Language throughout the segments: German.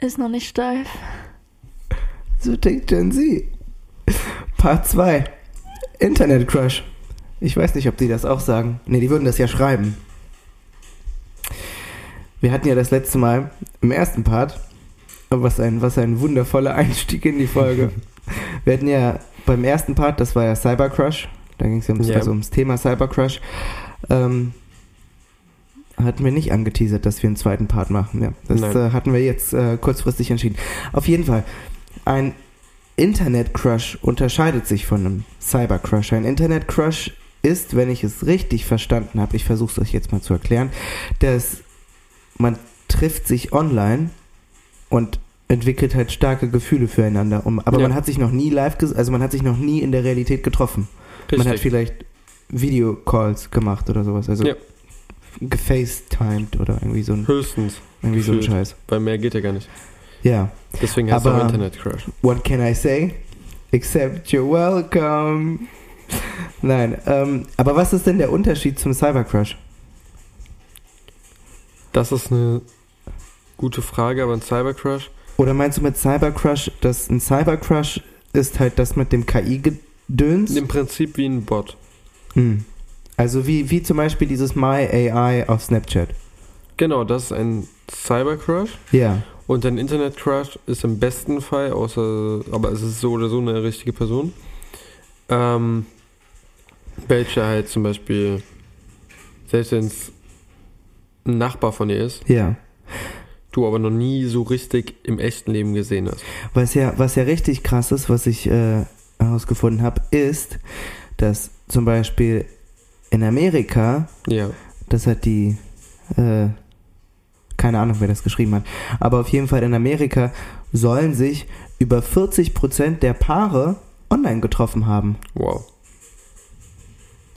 Ist noch nicht steif. So denkt Gen Z. Part 2. Internet Crush. Ich weiß nicht, ob die das auch sagen. Ne, die würden das ja schreiben. Wir hatten ja das letzte Mal im ersten Part, was ein, was ein wundervoller Einstieg in die Folge. Wir hatten ja beim ersten Part, das war ja Cyber Crush, da ging es ja ums, Ja. also ums Thema Cyber Crush, ähm, hatten wir nicht angeteasert, dass wir einen zweiten Part machen. Ja, das äh, hatten wir jetzt äh, kurzfristig entschieden. Auf jeden Fall, ein Internet-Crush unterscheidet sich von einem Cyber-Crush. Ein Internet-Crush ist, wenn ich es richtig verstanden habe, ich versuche es euch jetzt mal zu erklären, dass man trifft sich online und entwickelt halt starke Gefühle füreinander. Um, aber Ja. man hat sich noch nie live, also man hat sich noch nie in der Realität getroffen. Man hat Richtig. vielleicht Videocalls gemacht oder sowas. Also Ja. Gefacetimed oder irgendwie so ein, Höchstens. irgendwie so ein gefühlt. Scheiß. Weil mehr geht ja gar nicht. Ja. Deswegen heißt es Aber- auch Internet Crush. What can I say? Except you're welcome. Nein, ähm, aber was ist denn der Unterschied zum Cybercrush? Das ist eine gute Frage, aber ein Cyber Crush. Oder meinst du mit Cybercrush, dass ein Cybercrush ist halt das mit dem KI-Gedöns? Im Prinzip wie ein Bot. Hm. Also wie, wie zum Beispiel dieses My AI auf Snapchat. Genau, das ist ein Cyber Crush. Ja. Und ein Internet Crush ist im besten Fall, außer, aber es ist so oder so eine richtige Person, ähm, welche halt zum Beispiel, selbst wenn es ein Nachbar von ihr ist, Ja. du aber noch nie so richtig im echten Leben gesehen hast. Was ja, was ja richtig krass ist, was ich äh, herausgefunden habe, ist, dass zum Beispiel in Amerika, Ja, das hat die, äh, keine Ahnung, wer das geschrieben hat, aber auf jeden Fall in Amerika sollen sich über 40% der Paare online getroffen haben. wow.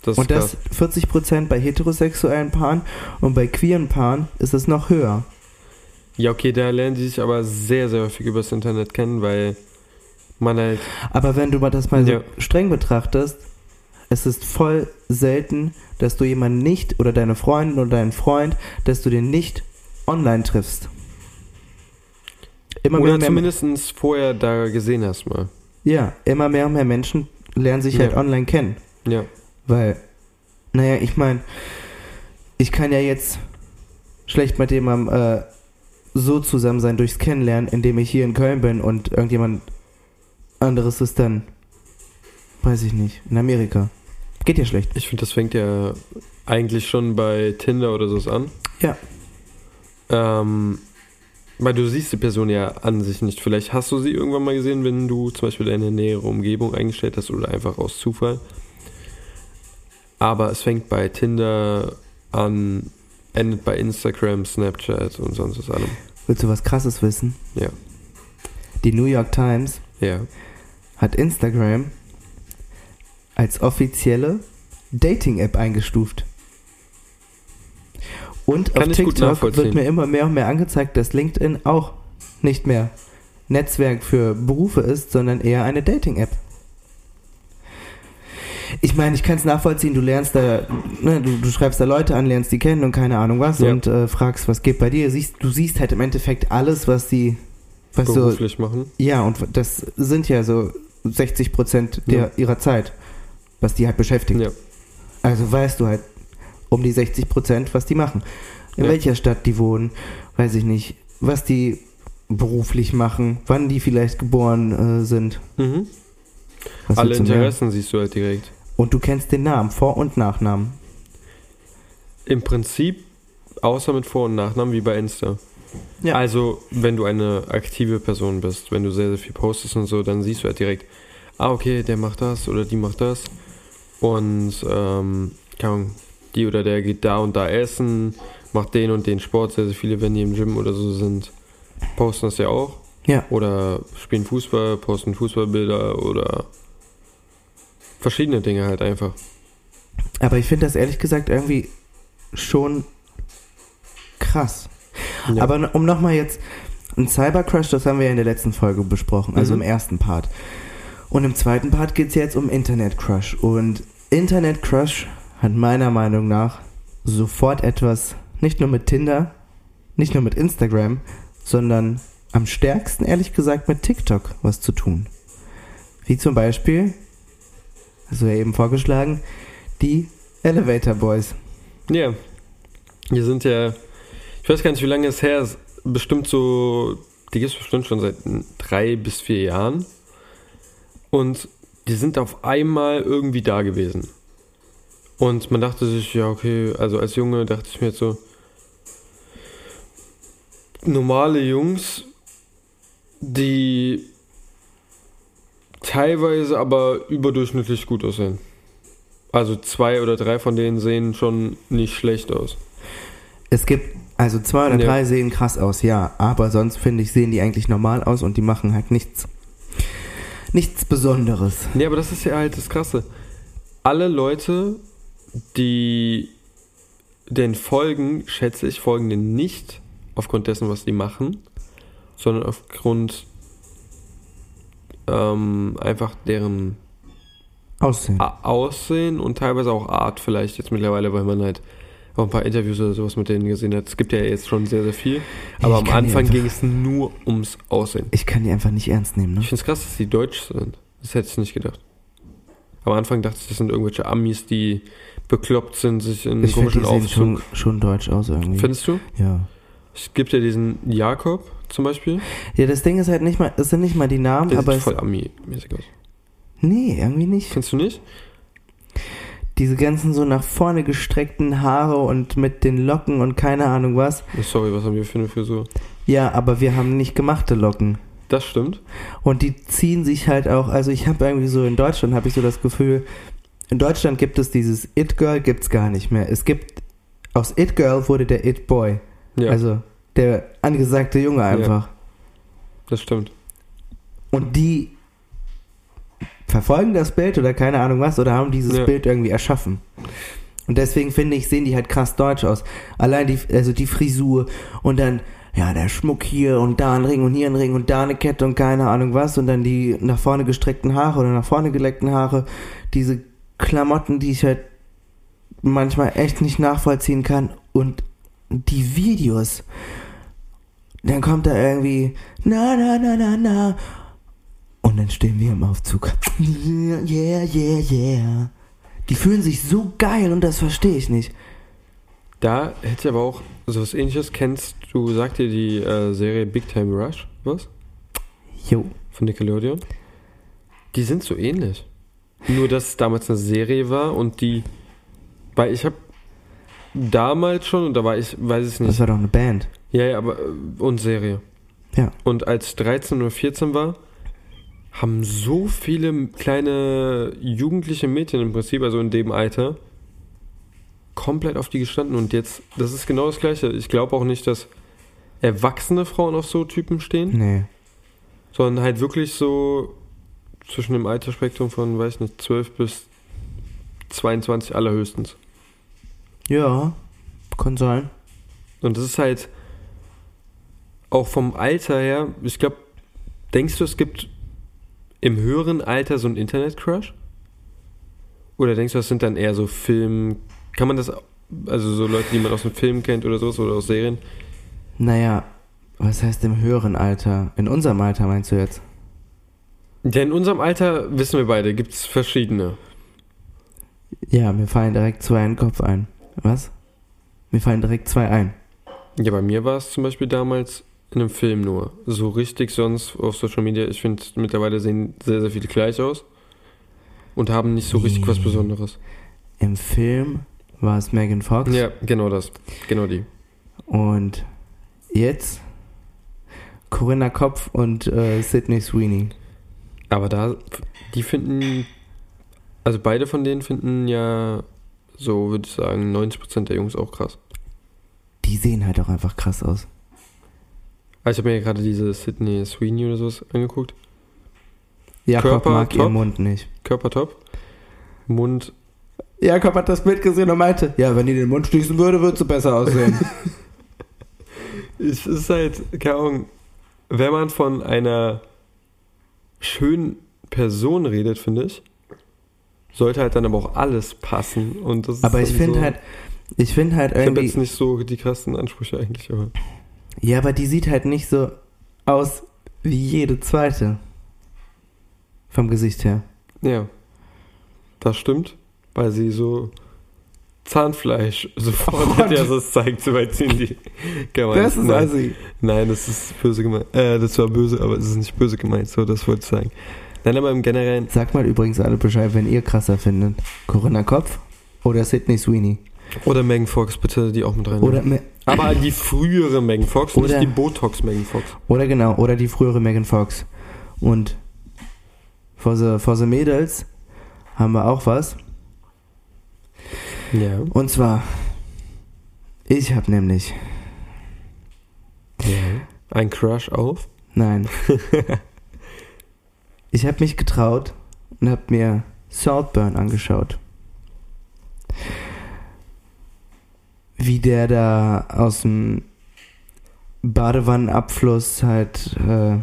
Das Und das krass. 40% bei heterosexuellen Paaren und bei queeren Paaren ist es noch höher. Ja, okay, da lernen die sich aber sehr, sehr häufig übers Internet kennen, weil man halt, Aber wenn du mal das mal so Ja. streng betrachtest, es ist voll selten, dass du jemanden nicht oder deine Freundin oder deinen Freund, dass du den nicht online triffst. Immer mehr, oder und mehr, zumindest vorher da gesehen hast mal. ja, immer mehr und mehr Menschen lernen sich Ja. halt online kennen. Ja, Weil, naja, ich meine, ich kann ja jetzt schlecht mit jemandem äh, so zusammen sein durchs Kennenlernen, indem ich hier in Köln bin und irgendjemand anderes ist dann, weiß ich nicht, in Amerika. Geht ja schlecht. ich finde, das fängt ja eigentlich schon bei Tinder oder so an. Ja. Ähm, weil du siehst die Person ja an sich nicht. Vielleicht hast du sie irgendwann mal gesehen, wenn du zum Beispiel deine nähere Umgebung eingestellt hast oder einfach aus Zufall. Aber es fängt bei Tinder an, endet bei Instagram, Snapchat und sonst was allem. Willst du was Krasses wissen? Ja. Die New York Times Ja. hat Instagram als offizielle Dating-App eingestuft. Und Kann auf TikTok wird mir immer mehr und mehr angezeigt, dass LinkedIn auch nicht mehr Netzwerk für Berufe ist, sondern eher eine Dating-App. Ich meine, ich kann es nachvollziehen, du lernst da, ne, du, du schreibst da Leute an, lernst die kennen und keine Ahnung was Ja. und äh, fragst, was geht bei dir. Siehst, du siehst halt im Endeffekt alles, was die, was so Beruflich machen. ja, und das sind ja so 60 Prozent der, Ja. ihrer Zeit, was die halt beschäftigt. Ja. Also weißt du halt um die 60 Prozent, was die machen. In Ja. welcher Stadt die wohnen, weiß ich nicht, was die beruflich machen, wann die vielleicht geboren äh, sind. Mhm. Alle mehr? Interessen siehst du halt direkt. Und du kennst den Namen, Vor- und Nachnamen. Im Prinzip, außer mit Vor- und Nachnamen wie bei Insta. Ja. Also, wenn du eine aktive Person bist, wenn du sehr, sehr viel postest und so, dann siehst du halt direkt, ah, okay, der macht das oder die macht das. Und, ähm, Ahnung, die oder der geht da und da essen, macht den und den Sport. Sehr, sehr viele, wenn die im Gym oder so sind, posten das ja auch. Ja. Oder spielen Fußball, posten Fußballbilder oder verschiedene Dinge halt einfach. Aber ich finde das ehrlich gesagt irgendwie schon krass. Ja. Aber um nochmal jetzt, ein Cybercrush, das haben wir ja in der letzten Folge besprochen, also Mhm. im ersten Part. Und im zweiten Part geht es jetzt um Internetcrush. Und Internetcrush hat meiner Meinung nach sofort etwas, nicht nur mit Tinder, nicht nur mit Instagram, sondern am stärksten, ehrlich gesagt, mit TikTok was zu tun. Wie zum Beispiel, hast du ja eben vorgeschlagen, die Elevator Boys. Ja. Wir sind ja, ich weiß gar nicht, wie lange es her ist, bestimmt so, die gibt es bestimmt schon seit drei bis vier Jahren. Und die sind auf einmal irgendwie da gewesen. Und man dachte sich, ja, okay, also als Junge dachte ich mir jetzt so, normale Jungs, die teilweise aber überdurchschnittlich gut aussehen. Also zwei oder drei von denen sehen schon nicht schlecht aus. Es gibt, also zwei oder Ja. drei sehen krass aus, ja. Aber sonst finde ich, sehen die eigentlich normal aus und die machen halt nichts. Nichts Besonderes. Nee, aber das ist ja halt das Krasse. Alle Leute, die den folgen, schätze ich, folgen denen nicht aufgrund dessen, was die machen, sondern aufgrund ähm, einfach deren Aussehen. Aussehen und teilweise auch Art vielleicht jetzt mittlerweile, weil man halt auch ein paar Interviews oder sowas mit denen gesehen hat. Es gibt ja jetzt schon sehr, sehr viel. Aber Ich am Anfang ging es nur ums Aussehen. Ich kann die einfach nicht ernst nehmen, ne? Ich finde es krass, dass die deutsch sind. Das hätte ich nicht gedacht. Am Anfang dachte ich, das sind irgendwelche Amis, die bekloppt sind, sich in Ich komischen die sehen schon, Aufzug. schon deutsch aus irgendwie. Findest du? ja. Es gibt ja diesen Jakob zum Beispiel. Ja, das Ding ist halt nicht mal, es sind nicht mal die Namen, Der aber sieht voll Ami-mäßig aus. nee, irgendwie nicht. Findest du nicht? Diese ganzen so nach vorne gestreckten Haare und mit den Locken und keine Ahnung was. Sorry, was haben wir für eine Frisur? Ja, aber wir haben nicht gemachte Locken. Das stimmt. Und die ziehen sich halt auch, also ich habe irgendwie so in Deutschland habe ich so das Gefühl, in Deutschland gibt es dieses It-Girl, gibt's gar nicht mehr. Es gibt, aus It-Girl wurde der It-Boy. Ja, Also der angesagte Junge einfach. das stimmt. Und die verfolgen das Bild oder keine Ahnung was oder haben dieses Ja. Bild irgendwie erschaffen. Und deswegen finde ich, sehen die halt krass deutsch aus. Allein die, also die Frisur und dann, ja, der Schmuck hier und da ein Ring und hier ein Ring und da eine Kette und keine Ahnung was und dann die nach vorne gestreckten Haare oder nach vorne geleckten Haare. Diese Klamotten, die ich halt manchmal echt nicht nachvollziehen kann und die Videos. Dann kommt da irgendwie, na, na, na, na, na. Und dann stehen wir im Aufzug. Yeah, yeah, yeah. Die fühlen sich so geil und das verstehe ich nicht. Da hätte ich aber auch so was ähnliches. Kennst du, sagt dir die äh, Serie Big Time Rush was? Jo. Von Nickelodeon? Die sind so ähnlich. Nur, dass es damals eine Serie war und die. Weil ich habe damals schon, und da war ich, weiß ich Das nicht. war doch eine Band. Ja, ja, aber. äh, Und Serie. Ja. Und als ich 13 oder 14 war, haben so viele kleine jugendliche Mädchen im Prinzip, also in dem Alter, komplett auf die gestanden. Und jetzt, das ist genau das Gleiche. Ich glaube auch nicht, dass erwachsene Frauen auf so Typen stehen, Nee. sondern halt wirklich so zwischen dem Altersspektrum von, weiß nicht, 12 bis 22 allerhöchstens. Ja, kann sein. Und das ist halt auch vom Alter her, ich glaube, denkst du, es gibt im höheren Alter so einen Internet-Crush? Oder denkst du, das sind dann eher so Film, kann man das, also so Leute, die man aus dem Film kennt oder sowas oder aus Serien? Naja, was heißt im höheren Alter? In unserem Alter meinst du jetzt? Ja, in unserem Alter, wissen wir beide, gibt es verschiedene. Ja, mir fallen direkt zwei in den Kopf ein. Was? Mir fallen direkt zwei ein. Ja, bei mir war es zum Beispiel damals in einem Film nur. So richtig sonst auf Social Media, ich finde, mittlerweile sehen sehr, sehr viele gleich aus. Und haben nicht so richtig was. Besonderes. Im Film war es Megan Fox. Ja, genau das. Genau die. Und jetzt Corinna Kopf und äh, Sydney Sweeney. Aber da, die finden, also beide von denen finden ja, so würde ich sagen, 90% der Jungs auch krass. Die sehen halt auch einfach krass aus. Also ich habe mir ja gerade diese Sydney Sweeney oder sowas angeguckt. Jakob Körper mag top. ihren Mund nicht. Körper top. Mund, Jakob hat das Bild gesehen und meinte, ja, wenn die den Mund schließen würde, würde sie besser aussehen. es ist halt, keine Ahnung, wenn man von einer schönen Person redet, finde ich, sollte halt dann aber auch alles passen. Und das aber ich finde so, halt, ich finde halt Ich habe irgendwie, jetzt nicht so die krassen Ansprüche eigentlich, aber. Ja, aber die sieht halt nicht so aus wie jede zweite. Vom Gesicht her. Ja. Das stimmt, weil sie so Zahnfleisch sofort Oh, hat er das zeigt, so weit sind die. gemeint. Das ist Nein. assi. Nein, das ist böse gemeint. Äh, das war böse, aber es ist nicht böse gemeint, so, das wollte ich sagen. Nein, aber im Generellen, Sagt mal übrigens alle Bescheid, wenn ihr krasser findet. Corinna Kopf oder Sidney Sweeney. Oder Megan Fox, bitte die auch mit rein. Oder, Me- aber die frühere Megan Fox, Oder- nicht die Botox Megan Fox. oder genau, oder die frühere Megan Fox. Und for the, for the Mädels haben wir auch was. Ja. Und zwar, ich habe nämlich, ja. Ein Crush auf. nein, ich habe mich getraut und habe mir Saltburn angeschaut. Wie der da aus dem Badewannenabfluss halt äh,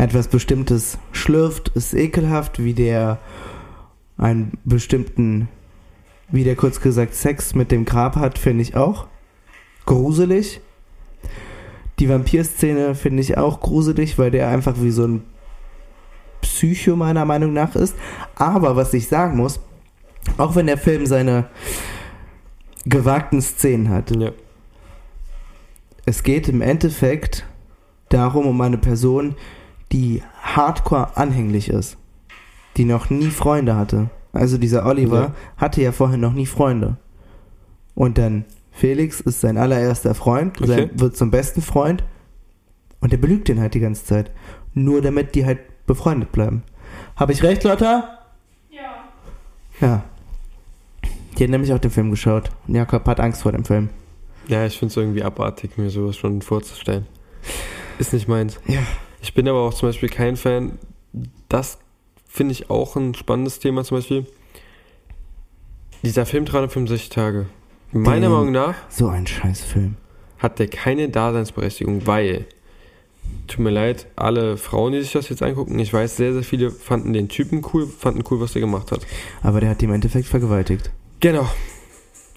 etwas Bestimmtes schlürft, ist ekelhaft, wie der einen bestimmten, wie der kurz gesagt Sex mit dem Grab hat, finde ich auch gruselig. Die Vampirszene finde ich auch gruselig, weil der einfach wie so ein Psycho meiner Meinung nach ist. Aber was ich sagen muss, auch wenn der Film seine gewagten Szenen hat, Ja. es geht im Endeffekt darum, um eine Person, die hardcore anhänglich ist, die noch nie Freunde hatte. Also dieser Oliver Ja. hatte ja vorher noch nie Freunde. Und dann Felix ist sein allererster Freund, Okay. sein, wird zum besten Freund und der belügt den halt die ganze Zeit. Nur damit die halt befreundet bleiben. Habe ich recht, Lotta? Ja. Ja. Die hat nämlich auch den Film geschaut. Und Jakob hat Angst vor dem Film. Ja, ich finde es irgendwie abartig, mir sowas schon vorzustellen. Ist nicht meins. Ja. Ich bin aber auch zum Beispiel kein Fan. Das finde ich auch ein spannendes Thema zum Beispiel. Dieser Film 365 Tage. Meiner Meinung nach So ein scheiß Film. hat der keine Daseinsberechtigung, weil, tut mir leid, alle Frauen, die sich das jetzt angucken, ich weiß, sehr, sehr viele fanden den Typen cool, fanden cool, was der gemacht hat. Aber der hat die im Endeffekt vergewaltigt. Genau.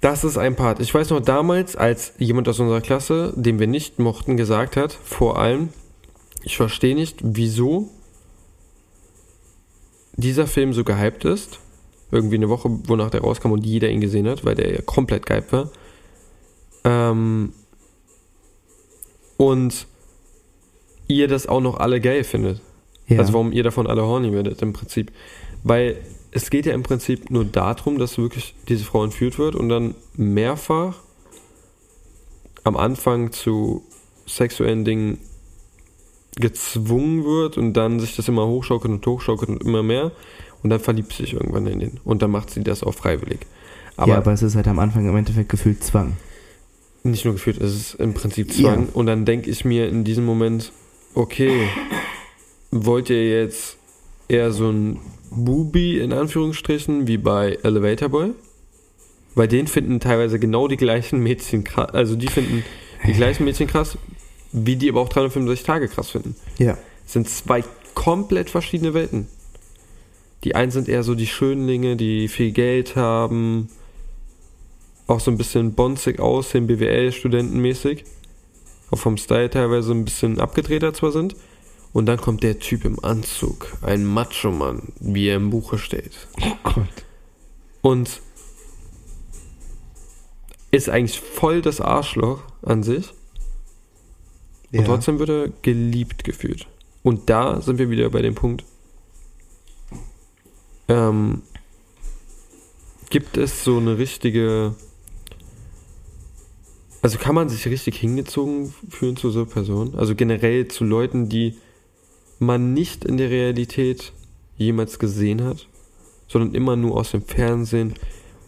Das ist ein Part. Ich weiß noch damals, als jemand aus unserer Klasse, den wir nicht mochten, gesagt hat, vor allem, ich verstehe nicht, wieso dieser Film so gehypt ist. Irgendwie eine Woche, wonach der rauskam und jeder ihn gesehen hat, weil der ja komplett gehypt war. Ähm, und ihr das auch noch alle geil findet. Ja. Also warum ihr davon alle horny werdet im Prinzip. Weil es geht ja im Prinzip nur darum, dass wirklich diese Frau entführt wird und dann mehrfach am Anfang zu sexuellen Dingen gezwungen wird und dann sich das immer hochschaukelt und hochschaukelt und immer mehr und dann verliebt sie sich irgendwann in den und dann macht sie das auch freiwillig. Aber, ja, aber es ist halt am Anfang im Endeffekt gefühlt Zwang. nicht nur gefühlt, es ist im Prinzip Zwang Ja. und dann denke ich mir in diesem Moment, okay, wollt ihr jetzt eher so ein Bubi in Anführungsstrichen wie bei Elevator Boy? Weil den finden teilweise genau die gleichen Mädchen krass, also die finden die gleichen Mädchen krass, wie die aber auch 365 Tage krass finden. Ja. Es sind zwei komplett verschiedene Welten. Die einen sind eher so die Schönlinge, die viel Geld haben, auch so ein bisschen bonzig aussehen, BWL-Studentenmäßig. Auch vom Style teilweise ein bisschen abgedrehter zwar sind. Und dann kommt der Typ im Anzug, ein Macho-Mann, wie er im Buche steht. Oh Gott. Und ist eigentlich voll das Arschloch an sich. Ja. Und trotzdem wird er geliebt gefühlt. Und da sind wir wieder bei dem Punkt. Ähm, gibt es so eine richtige. Also kann man sich richtig hingezogen fühlen zu so einer Person? Also generell zu Leuten, die man nicht in der Realität jemals gesehen hat, sondern immer nur aus dem Fernsehen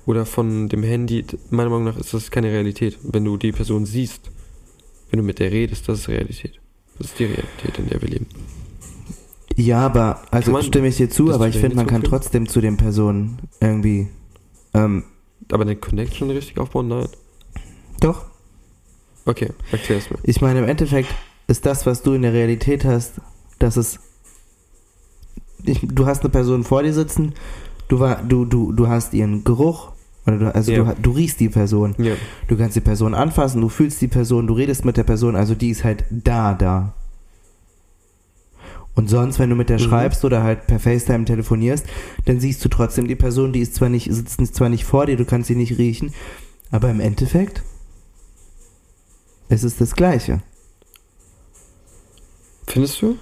oder von dem Handy. Meiner Meinung nach ist das keine Realität. Wenn du die Person siehst, wenn du mit der redest, das ist Realität. Das ist die Realität, in der wir leben. Ja, aber, also man- stimme ich dir zu, aber ich finde, man kann trotzdem zu den Personen irgendwie. Ähm, Aber eine Connection richtig aufbauen? Nein. doch. Okay, erklär's mir. Ich meine, im Endeffekt ist das, was du in der Realität hast, dass es. Ich, du hast eine Person vor dir sitzen, du, war, du, du, du hast ihren Geruch, oder du, also Ja. du, du riechst die Person. Ja. Du kannst die Person anfassen, du fühlst die Person, du redest mit der Person, also die ist halt da, da. Und sonst, wenn du mit der Mhm. schreibst oder halt per FaceTime telefonierst, dann siehst du trotzdem die Person, die ist zwar nicht, sitzt zwar nicht vor dir, du kannst sie nicht riechen, aber im Endeffekt es ist das Gleiche. Findest du?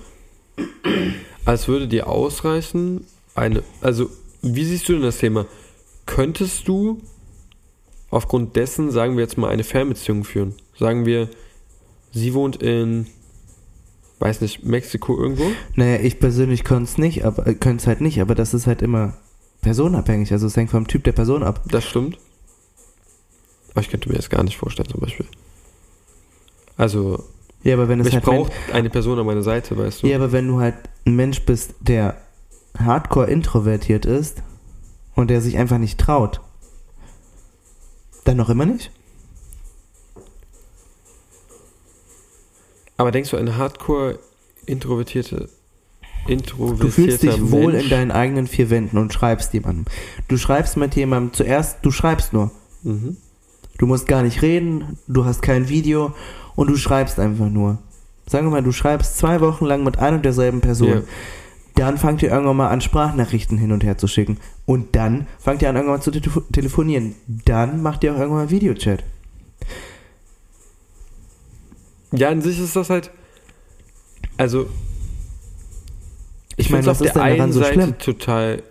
Als würde dir ausreichen, eine. Also, wie siehst du denn das Thema? Könntest du aufgrund dessen, sagen wir jetzt mal, eine Fernbeziehung führen? Sagen wir, sie wohnt in, weiß nicht, Mexiko irgendwo? Naja, ich persönlich könnte es nicht, aber äh, könnte es halt nicht, aber das ist halt immer personenabhängig. Also es hängt vom Typ der Person ab. Das stimmt. Aber ich könnte mir das gar nicht vorstellen, zum Beispiel. Also, Ja, aber wenn es ich halt brauche eine Person an meiner Seite, weißt du? Ja, aber wenn du halt ein Mensch bist, der hardcore introvertiert ist und der sich einfach nicht traut, dann noch immer nicht? Aber denkst du, eine hardcore introvertierte, Du fühlst dich wohl Mensch, in deinen eigenen vier Wänden und schreibst jemandem. Du schreibst mit jemandem zuerst, du schreibst nur. Mhm. Du musst gar nicht reden, du hast kein Video und du schreibst einfach nur. Sagen wir mal, du schreibst zwei Wochen lang mit ein und derselben Person. Ja. Dann fangt ihr irgendwann mal an, Sprachnachrichten hin und her zu schicken. Und dann fangt ihr an, irgendwann mal zu telefo- telefonieren. Dann macht ihr auch irgendwann mal Videochat. Ja, an sich ist das halt. Also. Ich meine, find's was ist denn daran so schlimm? total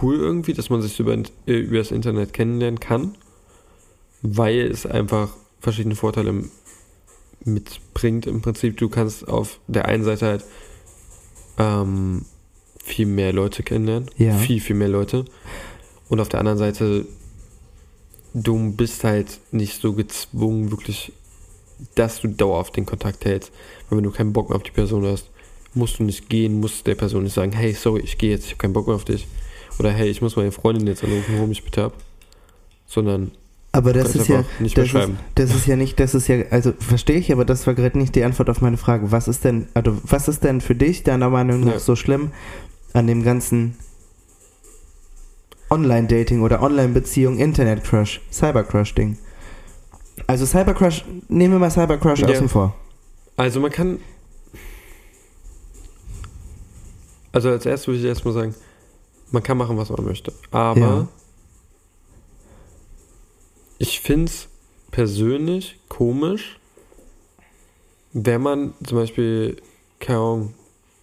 cool irgendwie, dass man sich über, äh, über das Internet kennenlernen kann, weil es einfach verschiedene Vorteile mitbringt. Im Prinzip, du kannst auf der einen Seite halt ähm, viel mehr Leute kennenlernen, Ja. viel, viel mehr Leute. Und auf der anderen Seite, du bist halt nicht so gezwungen, wirklich, dass du dauerhaft den Kontakt hältst. Weil wenn du keinen Bock mehr auf die Person hast, musst du nicht gehen, musst der Person nicht sagen, hey, sorry, ich gehe jetzt, ich habe keinen Bock mehr auf dich. Oder hey, ich muss meine Freundin jetzt anrufen, hol mich bitte ab. Sondern Aber das ist ja, nicht das ist, das ist ja nicht, das ist ja, also verstehe ich, aber das war gerade nicht die Antwort auf meine Frage. Was ist denn, also was ist denn für dich deiner Meinung nach Ja. so schlimm an dem ganzen Online-Dating oder Online-Beziehung, Internet-Crush, Cyber-Crush-Ding? Also Cyber-Crush, nehmen wir mal Cyber-Crush Ja. außen vor. Also man kann. Also als erstes würde ich erstmal sagen, man kann machen, was man möchte. Aber Ja. Ich finde es persönlich komisch, wenn man zum Beispiel, keine Ahnung,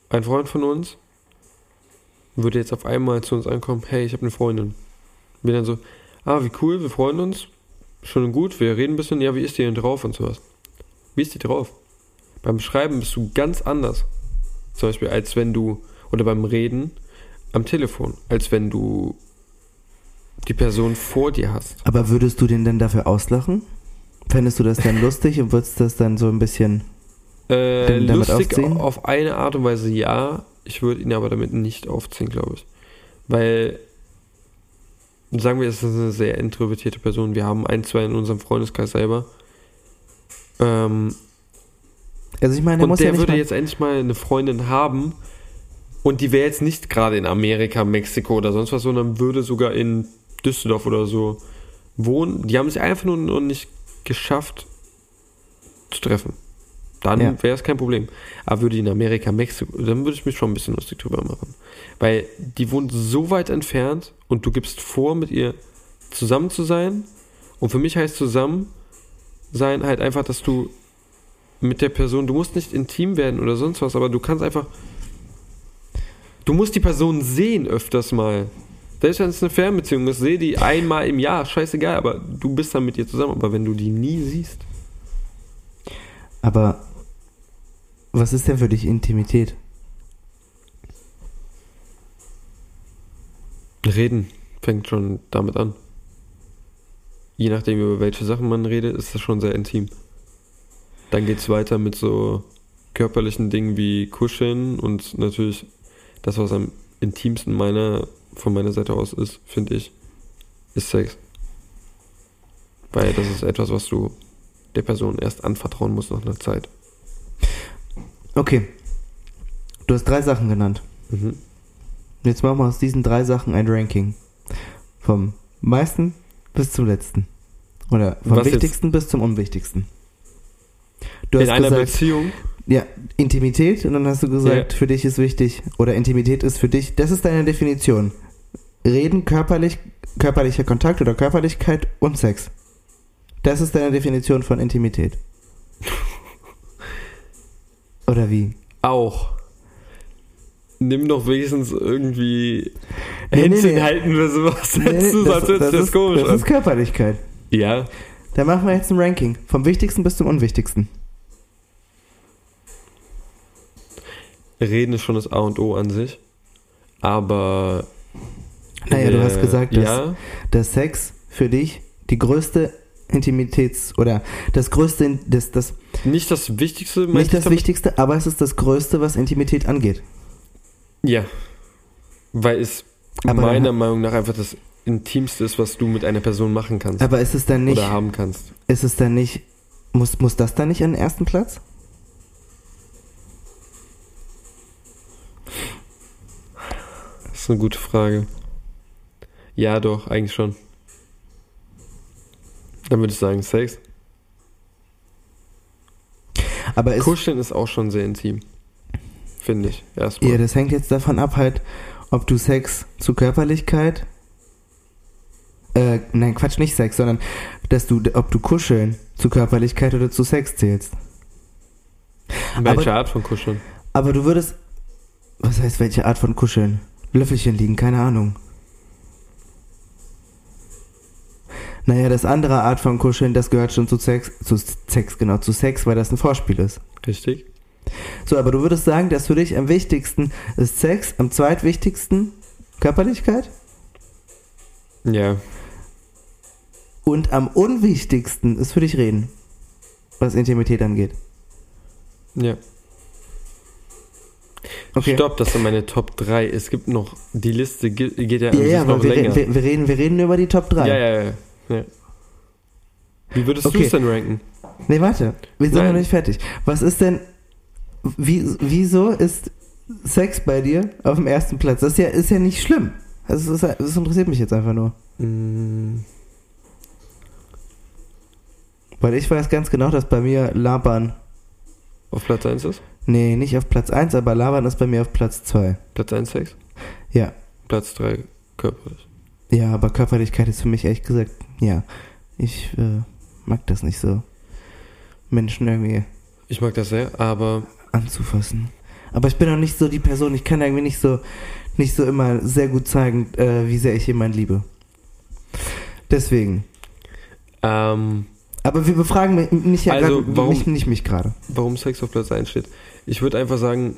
ein Freund von uns würde jetzt auf einmal zu uns ankommen, hey, ich habe eine Freundin. Bin dann so, ah, wie cool, wir freuen uns, schön und gut, wir reden ein bisschen, ja, wie ist die denn drauf und sowas. Wie ist die drauf? Beim Schreiben bist du ganz anders. Zum Beispiel, als wenn du, oder beim Reden am Telefon, als wenn du die Person vor dir hast. Aber würdest du den denn dafür auslachen? Fändest du das dann lustig und würdest das dann so ein bisschen. Äh, lustig aufziehen? auf eine Art und Weise ja. Ich würde ihn aber damit nicht aufziehen, glaube ich. Weil, sagen wir, es ist eine sehr introvertierte Person. Wir haben ein, zwei in unserem Freundeskreis selber. Ähm, Also ich meine, der und muss der ja würde jetzt endlich mal eine Freundin haben. Und die wäre jetzt nicht gerade in Amerika, Mexiko oder sonst was, sondern würde sogar in Düsseldorf oder so wohnen. Die haben es einfach nur noch nicht geschafft zu treffen. Dann Ja. wäre es kein Problem. Aber würde die in Amerika, Mexiko, dann würde ich mich schon ein bisschen lustig drüber machen. Weil die wohnt so weit entfernt und du gibst vor, mit ihr zusammen zu sein. Und für mich heißt zusammen sein halt einfach, dass du mit der Person, du musst nicht intim werden oder sonst was, aber du kannst einfach, du musst die Person sehen öfters mal. Selbst wenn es eine Fernbeziehung ist, seh die einmal im Jahr, scheißegal, aber du bist dann mit ihr zusammen. Aber wenn du die nie siehst, Aber was ist denn für dich Intimität? reden fängt schon damit an. Je nachdem, über welche Sachen man redet, ist das schon sehr intim. Dann geht es weiter mit so körperlichen Dingen wie Kuscheln und natürlich das, was am intimsten meiner, von meiner Seite aus ist, finde ich, ist Sex. Weil das ist etwas, was du der Person erst anvertrauen musst nach einer Zeit. Okay. Du hast drei Sachen genannt. Mhm. Jetzt machen wir aus diesen drei Sachen ein Ranking. Vom meisten bis zum letzten. Oder vom Was jetzt? wichtigsten bis zum unwichtigsten. Du In hast einer gesagt, Beziehung, Ja, Intimität und dann hast du gesagt, für dich ist wichtig, oder Intimität ist für dich, das ist deine Definition. Reden, körperlich, körperlicher Kontakt oder Körperlichkeit und Sex. Das ist deine Definition von Intimität. Oder wie? Auch. Nimm doch wenigstens irgendwie Nee, nee, Händchen nee. halten wir sowas Nee, dazu, sonst sich das ist, komisch das an. ist Körperlichkeit. Ja, Da machen wir jetzt ein Ranking. Vom wichtigsten bis zum unwichtigsten. Reden ist schon das A und O an sich. Aber. Naja, du hast äh, gesagt, dass Ja, der Sex für dich die größte Intimitäts- oder das größte, das, das, nicht das Wichtigste, nicht das damit? Wichtigste, aber es ist das Größte, was Intimität angeht. Ja. Weil es Aber meiner dann- Meinung nach einfach das Intimste ist, was du mit einer Person machen kannst. Aber ist es dann nicht, oder haben kannst. ist es dann nicht, muss, muss das dann nicht an den ersten Platz? Das ist eine gute Frage. Ja, doch, eigentlich schon. Dann würde ich sagen Sex. Aber ist, Kuscheln ist auch schon sehr intim. Finde ich. Erstmal. ja, das hängt jetzt davon ab halt, ob du Sex zu Körperlichkeit, äh, nein, Quatsch, nicht Sex, sondern, dass du, ob du Kuscheln zu Körperlichkeit oder zu Sex zählst. Welche Art von Kuscheln? Aber du würdest. Was heißt welche Art von Kuscheln? Löffelchen liegen, keine Ahnung. Naja, das andere Art von Kuscheln, das gehört schon zu Sex, zu Sex, genau, zu Sex, weil das ein Vorspiel ist. Richtig? So, aber du würdest sagen, dass für dich am wichtigsten ist Sex, am zweitwichtigsten Körperlichkeit Ja. und am unwichtigsten ist für dich Reden, was Intimität angeht. Ja. Okay. Stopp, das sind meine Top 3. Es gibt noch, die Liste ge- geht ja, Ja, ja, noch wir, länger. wir, wir, reden, wir reden über die Top 3. ja, ja, ja, ja. Wie würdest du Okay. es denn ranken? Nee, warte. Wir sind Nein. noch nicht fertig. Was ist denn. Wie, wieso ist Sex bei dir auf dem ersten Platz? Das ist ja, ist ja nicht schlimm. Also, das, das interessiert mich jetzt einfach nur. Mm, Weil ich weiß ganz genau, dass bei mir Labern. Auf Platz 1 ist? Nee, nicht auf Platz 1, aber Labern ist bei mir auf Platz 2. Platz 1 Sex? Ja. Platz 3 körperlich. Ja, aber Körperlichkeit ist für mich ehrlich gesagt. Ja. Ich äh, mag das nicht so. Menschen irgendwie Ich mag das sehr, aber anzufassen. Aber ich bin auch nicht so die Person, ich kann irgendwie nicht so, nicht so immer sehr gut zeigen, äh, wie sehr ich jemanden liebe. Deswegen. ähm, Aber wir befragen mich nicht ja Also, grad, warum- mich, nicht mich gerade. warum Sex auf Platz 1 steht. Ich würde einfach sagen,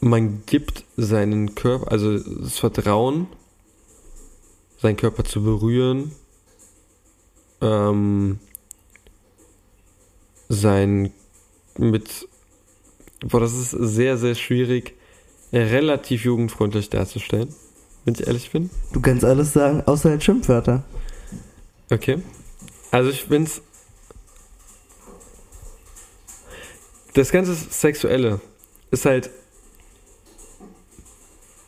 man gibt seinen Körper, also das Vertrauen, seinen Körper zu berühren, ähm, sein mit, boah, das ist sehr, sehr schwierig, relativ jugendfreundlich darzustellen, wenn ich ehrlich bin. Du kannst alles sagen, außer halt Schimpfwörter. Okay. Also ich bin's. Das ganze Sexuelle ist halt.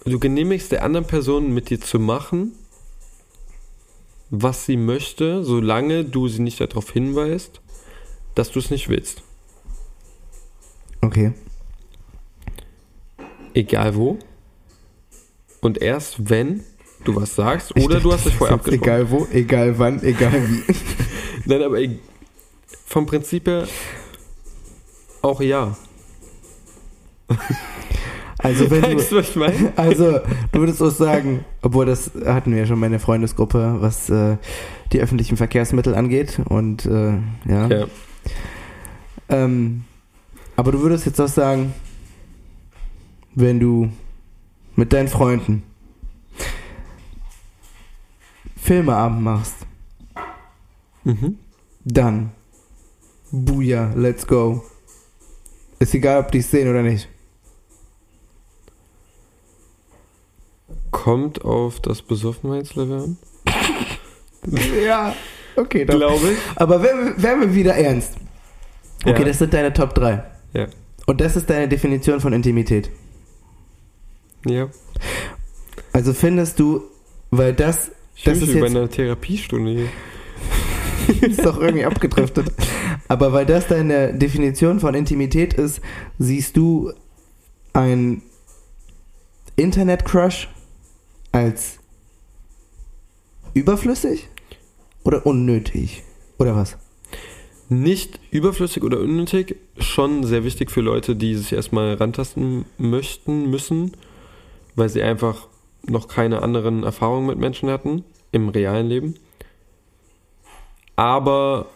Du genehmigst der anderen Person mit dir zu machen, was sie möchte, solange du sie nicht darauf hinweist, dass du es nicht willst. Okay. Egal wo. Und erst wenn du was sagst Ich oder du dachte, hast dich vorher abgesprochen. Egal wo, egal wann, egal wie. Nein, aber ich, vom Prinzip her auch ja. Also wenn Weißt du, du, was ich meine? also du würdest auch sagen, obwohl das hatten wir ja schon meine Freundesgruppe, was äh, die öffentlichen Verkehrsmittel angeht und äh, ja. Ja. Ähm, aber du würdest jetzt auch sagen, wenn du mit deinen Freunden Filmeabend machst, Mhm. dann Buja, let's go. Ist egal, ob die es sehen oder nicht. Kommt auf das Besoffenheitslevel an. Ja, okay, doch. Glaube ich. Aber werden wir wieder ernst. Okay, Ja. das sind deine Top 3. Ja. Und das ist deine Definition von Intimität. Ja. Also findest du, weil das Ich Das ist mich bei jetzt- einer Therapiestunde hier. ist doch irgendwie abgedriftet. Aber weil das deine Definition von Intimität ist, siehst du ein Internet-Crush als überflüssig oder unnötig? Oder was? Nicht überflüssig oder unnötig, schon sehr wichtig für Leute, die sich erstmal rantasten möchten, müssen, weil sie einfach noch keine anderen Erfahrungen mit Menschen hatten im realen Leben. Aber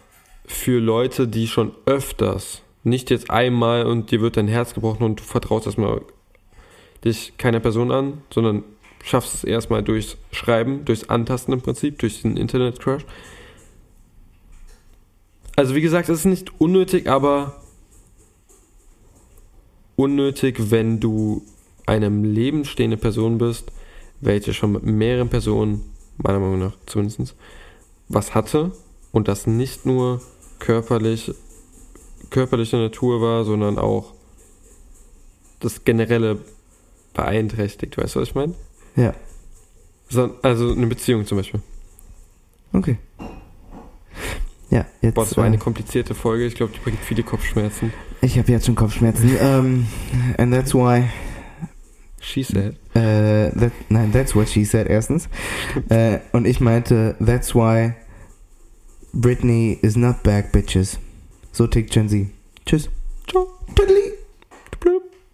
für Leute, die schon öfters, nicht jetzt einmal und dir wird dein Herz gebrochen und du vertraust erstmal dich keiner Person an, sondern schaffst es erstmal durchs Schreiben, durchs Antasten im Prinzip, durch den Internet-Crush. Also wie gesagt, es ist nicht unnötig, aber unnötig, wenn du eine im Leben stehende Person bist, welche schon mit mehreren Personen, meiner Meinung nach zumindest, was hatte und das nicht nur körperlich, körperliche Natur war, sondern auch das generelle beeinträchtigt, weißt du, was ich meine? Ja. Also eine Beziehung zum Beispiel. Okay. Ja, jetzt. Boah, das war eine äh, komplizierte Folge. Ich glaube, die bringt viele Kopfschmerzen. ich habe jetzt schon Kopfschmerzen. ähm, and that's why. She said. Äh, that, nein, that's what she said erstens. äh, und ich meinte, that's why Britney is not back, bitches. So tickt Gen Z. Tschüss. Ciao. Tüdeli.